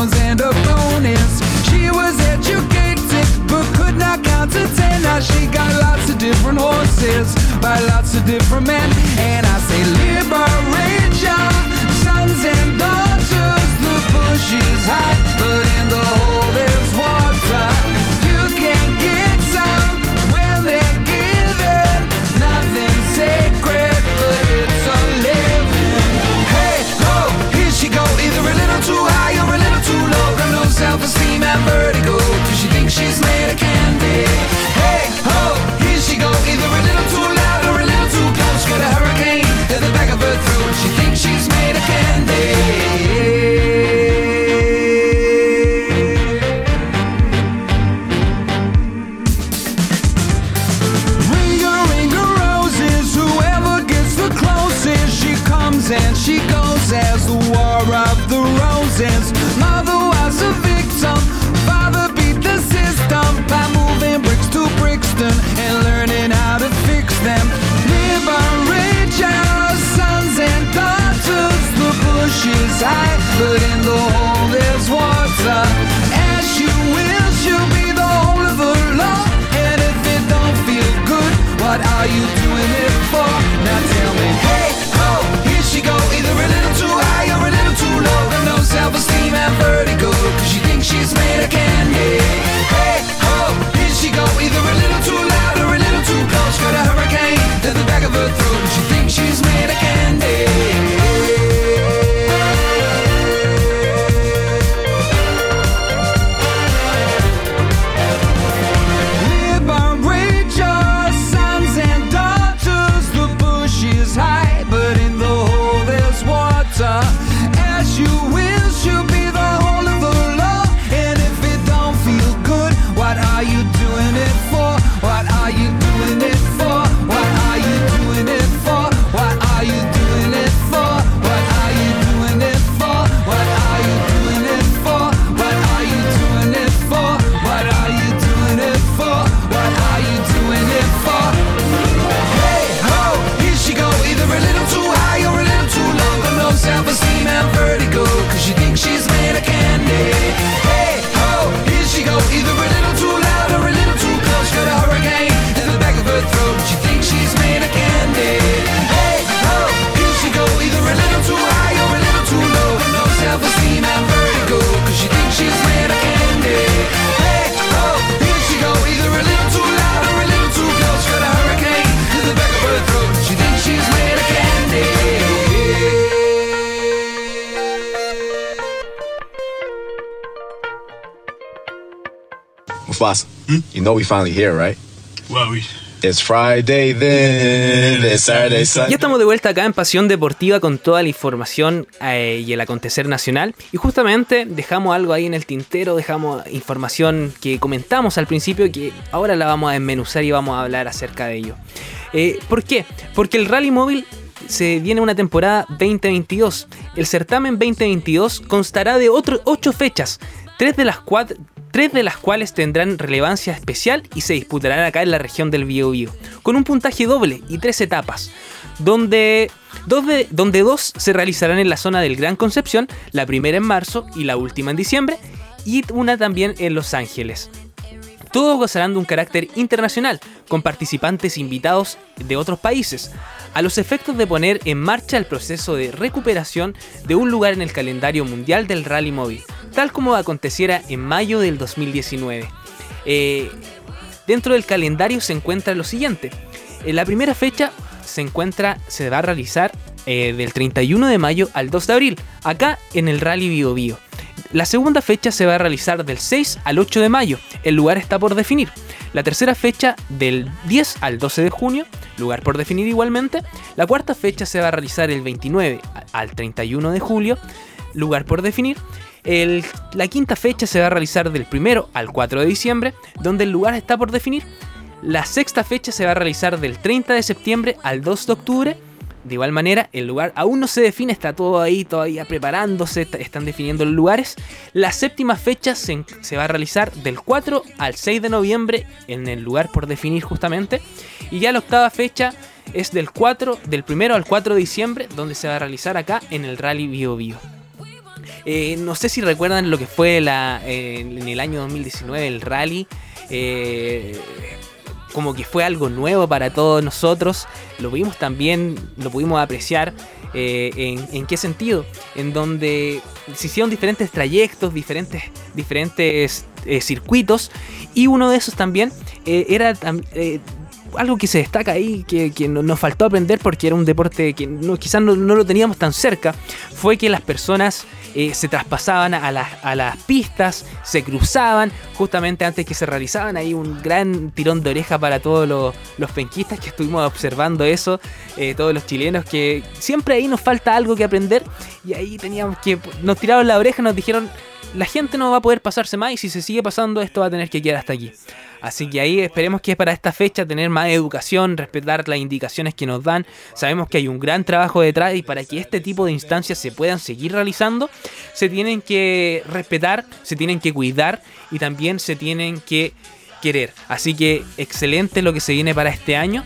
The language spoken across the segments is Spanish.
and a bonus. She was educated but could not count to ten. Now she got lots of different horses by lots of different men. And I say, Mufasa, you know we finally here, right? Well, we, It's Friday then, it's Saturday, Sunday. Ya estamos de vuelta acá en Pasión Deportiva con toda la información eh, y el acontecer nacional. Y justamente dejamos algo ahí en el tintero, dejamos información que comentamos al principio que ahora la vamos a desmenuzar y vamos a hablar acerca de ello. Eh, ¿Por qué? Porque el Rally Móvil se viene una temporada 2022. El certamen 2022 constará de 8 fechas, tres de las cuatro tres de las cuales tendrán relevancia especial y se disputarán acá en la región del Biobío, con un puntaje doble y tres etapas, donde dos, de- donde dos se realizarán en la zona del Gran Concepción, la primera en marzo y la última en diciembre, y una también en Los Ángeles. Todos gozarán de un carácter internacional, con participantes invitados de otros países, a los efectos de poner en marcha el proceso de recuperación de un lugar en el calendario mundial del rally móvil, tal como aconteciera en mayo del 2019. Eh, dentro del calendario se encuentra lo siguiente. En la primera fecha se encuentra, se va a realizar eh, del 31 de mayo al 2 de abril, acá en el Rally Bio Bio. La segunda fecha se va a realizar del 6 al 8 de mayo, el lugar está por definir. La tercera fecha del 10 al 12 de junio, lugar por definir igualmente. La cuarta fecha se va a realizar el 29 al 31 de julio, lugar por definir. La quinta fecha se va a realizar del 1 al 4 de diciembre, donde el lugar está por definir. La sexta fecha se va a realizar del 30 de septiembre al 2 de octubre. De igual manera, el lugar aún no se define, está todo ahí todavía preparándose, están definiendo los lugares. La séptima fecha se va a realizar del 4 al 6 de noviembre en el lugar por definir justamente. Y ya la octava fecha es del 4, del 1 al 4 de diciembre, donde se va a realizar acá en el Rally Bio Bio. Eh, no sé si recuerdan lo que fue la, eh, en el año 2019 el rally. eh, como que fue algo nuevo para todos nosotros. Lo pudimos también, lo pudimos apreciar. en, ¿En qué sentido? En donde se hicieron diferentes trayectos, diferentes, diferentes circuitos. Y uno de esos también era algo que se destaca ahí, que, que no- nos faltó aprender porque era un deporte que no- quizás no, no lo teníamos tan cerca, fue que las personas eh, se traspasaban a las, a las pistas, se cruzaban, justamente antes que se realizaban ahí un gran tirón de oreja para todos los, los penquistas que estuvimos observando eso, eh, todos los chilenos, que siempre ahí nos falta algo que aprender y ahí teníamos que, nos tiraron la oreja nos dijeron, la gente no va a poder pasarse más y si se sigue pasando esto va a tener que quedar hasta aquí. Así que ahí esperemos que para esta fecha tener más educación, respetar las indicaciones que nos dan. Sabemos que hay un gran trabajo detrás y para que este tipo de instancias se puedan seguir realizando, se tienen que respetar, se tienen que cuidar y también se tienen que querer. Así que excelente lo que se viene para este año.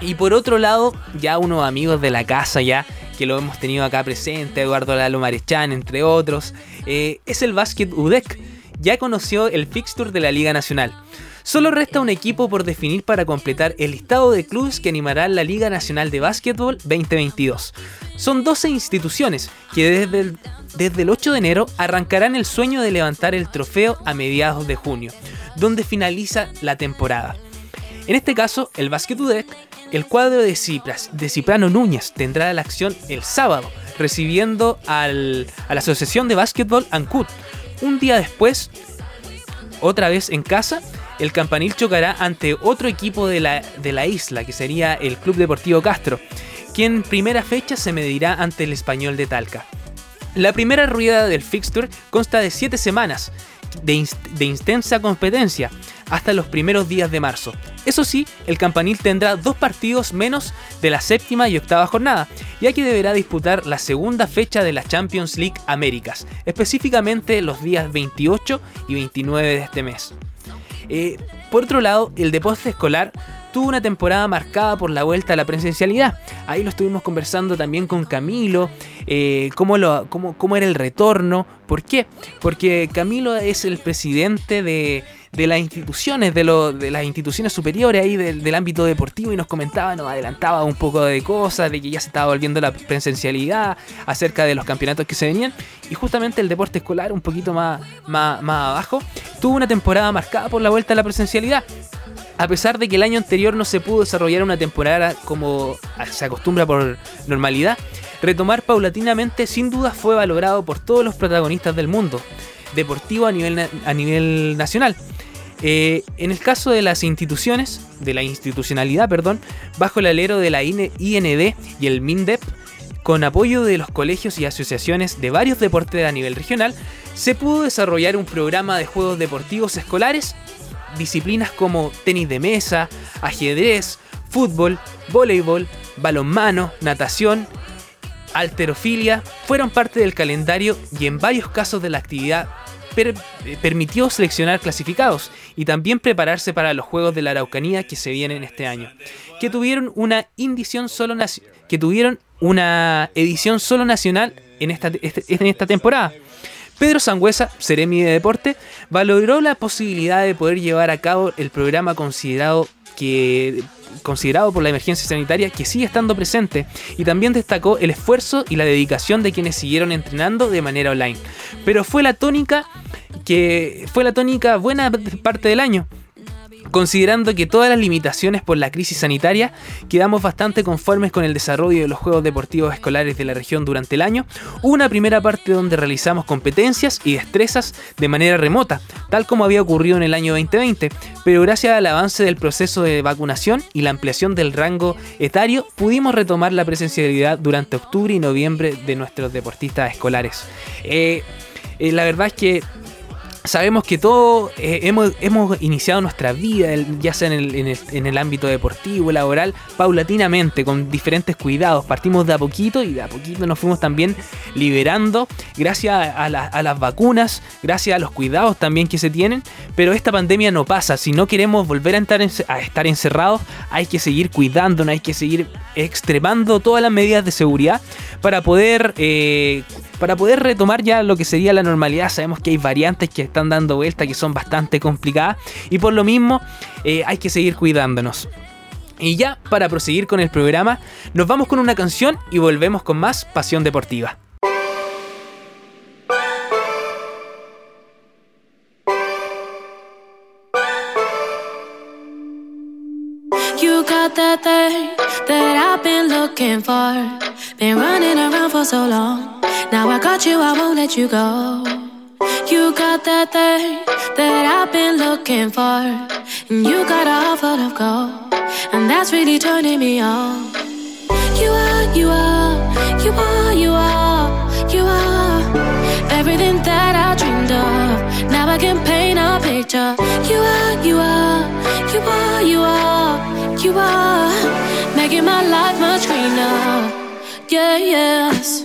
Y por otro lado, ya unos amigos de la casa ya, que lo hemos tenido acá presente, Eduardo Lalo Marechán, entre otros, eh, es el Básquet UDEC. Ya conoció el fixture de la Liga Nacional. Solo resta un equipo por definir para completar el listado de clubes que animará la Liga Nacional de Básquetbol 2022. Son 12 instituciones que desde el, desde el 8 de enero arrancarán el sueño de levantar el trofeo a mediados de junio, donde finaliza la temporada. En este caso, el Basket UDEC, el cuadro de, Cipras, de Ciprano Núñez tendrá la acción el sábado, recibiendo al- a la Asociación de Básquetbol ANCUT. Un día después, otra vez en casa, el campanil chocará ante otro equipo de la, de la isla, que sería el Club Deportivo Castro, quien en primera fecha se medirá ante el Español de Talca. La primera rueda del fixture consta de 7 semanas de, de intensa competencia hasta los primeros días de marzo. Eso sí, el campanil tendrá dos partidos menos de la séptima y octava jornada, ya que deberá disputar la segunda fecha de la Champions League Américas, específicamente los días 28 y 29 de este mes. Eh, por otro lado, el deporte escolar tuvo una temporada marcada por la vuelta a la presencialidad. Ahí lo estuvimos conversando también con Camilo, eh, cómo, lo, cómo, cómo era el retorno. ¿Por qué? Porque Camilo es el presidente de, de las instituciones, de, lo- de las instituciones superiores ahí del, del ámbito deportivo y nos comentaba, nos adelantaba un poco de cosas, de que ya se estaba volviendo la presencialidad, acerca de los campeonatos que se venían. Y justamente el deporte escolar, un poquito más, más, más abajo, tuvo una temporada marcada por la vuelta a la presencialidad. A pesar de que el año anterior no se pudo desarrollar una temporada como se acostumbra por normalidad, retomar paulatinamente sin duda fue valorado por todos los protagonistas del mundo deportivo a nivel, a nivel nacional. Eh, en el caso de las instituciones, de la institucionalidad, perdón, bajo el alero de la IND y el MINDEP, con apoyo de los colegios y asociaciones de varios deportes a nivel regional, se pudo desarrollar un programa de juegos deportivos escolares, disciplinas como tenis de mesa, ajedrez, fútbol, voleibol, balonmano, natación, alterofilia, fueron parte del calendario y en varios casos de la actividad eh, permitió seleccionar clasificados y también prepararse para los Juegos de la Araucanía que se vienen este año, que tuvieron una solo que tuvieron una edición solo nacional en esta, este- en esta temporada. Pedro Sangüesa, Seremi de Deporte, valoró la posibilidad de poder llevar a cabo el programa considerado que considerado por la emergencia sanitaria que sigue estando presente y también destacó el esfuerzo y la dedicación de quienes siguieron entrenando de manera online. Pero fue la tónica que fue la tónica buena parte del año. Considerando que todas las limitaciones por la crisis sanitaria, quedamos bastante conformes con el desarrollo de los Juegos Deportivos Escolares de la región durante el año. Una primera parte donde realizamos competencias y destrezas de manera remota, tal como había ocurrido en el año 2020, pero gracias al avance del proceso de vacunación y la ampliación del rango etario, pudimos retomar la presencialidad durante octubre y noviembre de nuestros deportistas escolares. Eh, eh, la verdad es que sabemos que todos hemos, hemos iniciado nuestra vida, ya sea en el, en, el, ámbito deportivo, laboral, paulatinamente, con diferentes cuidados. Partimos de a poquito y de a poquito nos fuimos también liberando gracias a, la- a las vacunas, gracias a los cuidados también que se tienen. Pero esta pandemia no pasa. Si no queremos volver a ence- a estar encerrados, hay que seguir cuidándonos, hay que seguir extremando todas las medidas de seguridad para poder... eh, para poder retomar ya lo que sería la normalidad. Sabemos que hay variantes que están dando vuelta que son bastante complicadas y por lo mismo eh, hay que seguir cuidándonos. Y ya para proseguir con el programa, nos vamos con una canción y volvemos con más Pasión Deportiva. Now I got you, I won't let you go. You got that thing that I've been looking for. And you got a heart full of gold. And that's really turning me on. You are, you are, you are, you are, you are everything that I dreamed of. Now I can paint a picture. You are, you are, you are, you are, you are making my life much greener. Yeah, yes.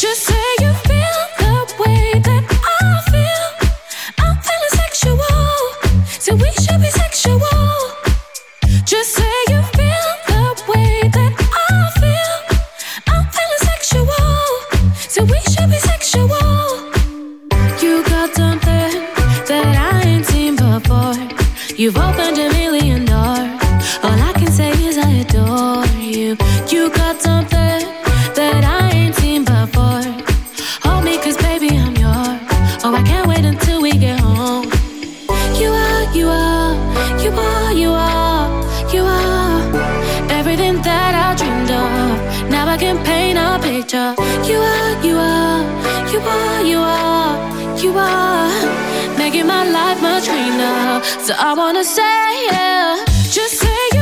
Just say You've opened a million doors. All I can say is I adore you. You got something that I ain't seen before. Hold me, cause baby, I'm yours. Oh, I can't wait until we get home. You are, you are, you are, you are, you are everything that I dreamed of. Now I can paint a picture. You are, you are, you are, you are, you are making my life much greener. So I wanna say, yeah, just say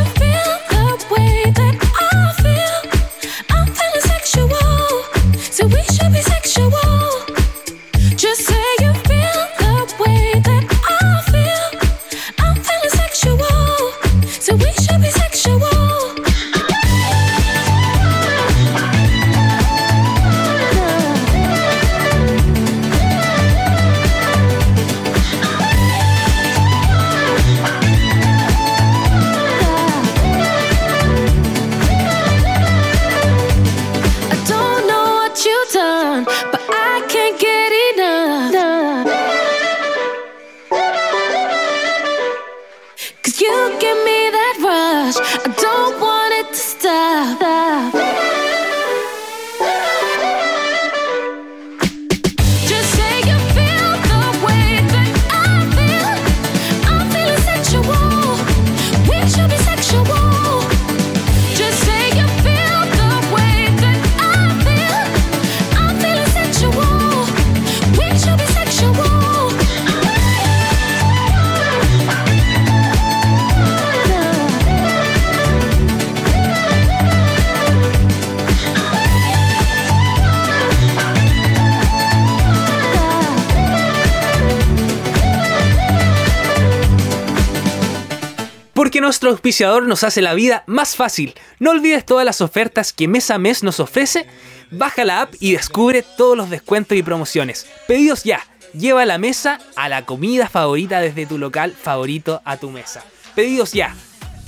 Porque nuestro auspiciador nos hace la vida más fácil. No olvides todas las ofertas que mes a mes nos ofrece. Baja la app y descubre todos los descuentos y promociones. Pedidos ya. Lleva la mesa a la comida favorita desde tu local favorito a tu mesa. Pedidos ya.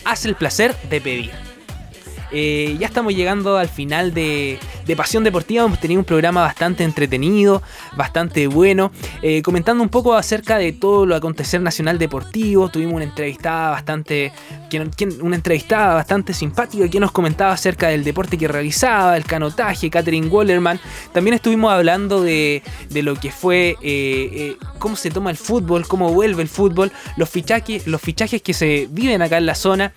Haz el placer de pedir. Eh, ya estamos llegando al final de, de Pasión Deportiva. Hemos tenido un programa bastante entretenido, bastante bueno, eh, comentando un poco acerca de todo lo acontecer nacional deportivo. Tuvimos una entrevistada bastante, una entrevistada bastante simpática que nos comentaba acerca del deporte que realizaba, el canotaje, Catherine Wallerman. También estuvimos hablando de, de lo que fue, eh, cómo se toma el fútbol, cómo vuelve el fútbol, los fichajes, los fichajes que se viven acá en la zona.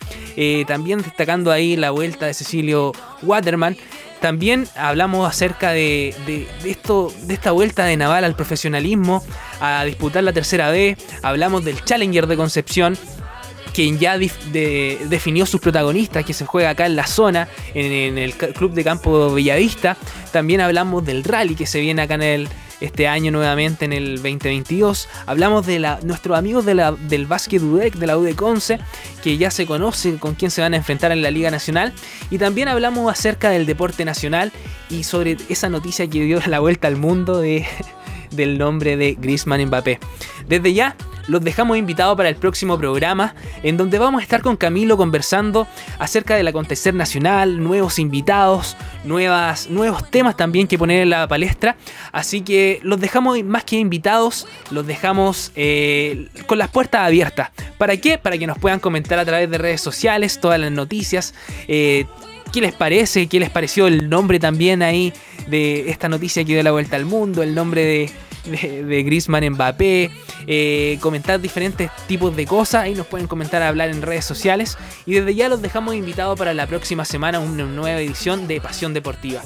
también destacando ahí la vuelta de Cecilio Waterman. También hablamos acerca de, esto, de esta vuelta de Naval al profesionalismo, a disputar la tercera B. Hablamos del Challenger de Concepción, quien ya definió sus protagonistas, que se juega acá en la zona, en, el Club de Campo Bellavista. También hablamos del rally que se viene acá en el, este año nuevamente, en el 2022. Hablamos de la, nuestros amigos de la, del básquet UDEC, de la UDEC 11, que ya se conoce con quién se van a enfrentar en la Liga Nacional. Y también hablamos acerca del deporte nacional y sobre esa noticia que dio la vuelta al mundo de del nombre de Griezmann Mbappé. Desde ya, los dejamos invitados para el próximo programa, en donde vamos a estar con Camilo conversando acerca del acontecer nacional, nuevos invitados, nuevas, nuevos temas también que poner en la palestra. Así que los dejamos más que invitados, los dejamos eh, con las puertas abiertas. ¿Para qué? Para que nos puedan comentar a través de redes sociales todas las noticias. Eh, ¿Qué les parece? ¿Qué les pareció el nombre también ahí de esta noticia que dio la vuelta al mundo? El nombre de, de, de Griezmann Mbappé, eh, comentar diferentes tipos de cosas, ahí nos pueden comentar, hablar en redes sociales y desde ya los dejamos invitados para la próxima semana una nueva edición de Pasión Deportiva.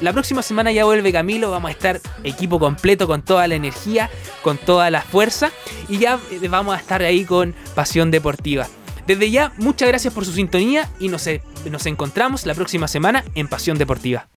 La próxima semana ya vuelve Camilo, vamos a estar equipo completo con toda la energía, con toda la fuerza y ya eh, vamos a estar ahí con Pasión Deportiva. Desde ya, muchas gracias por su sintonía y nos, nos encontramos la próxima semana en Pasión Deportiva.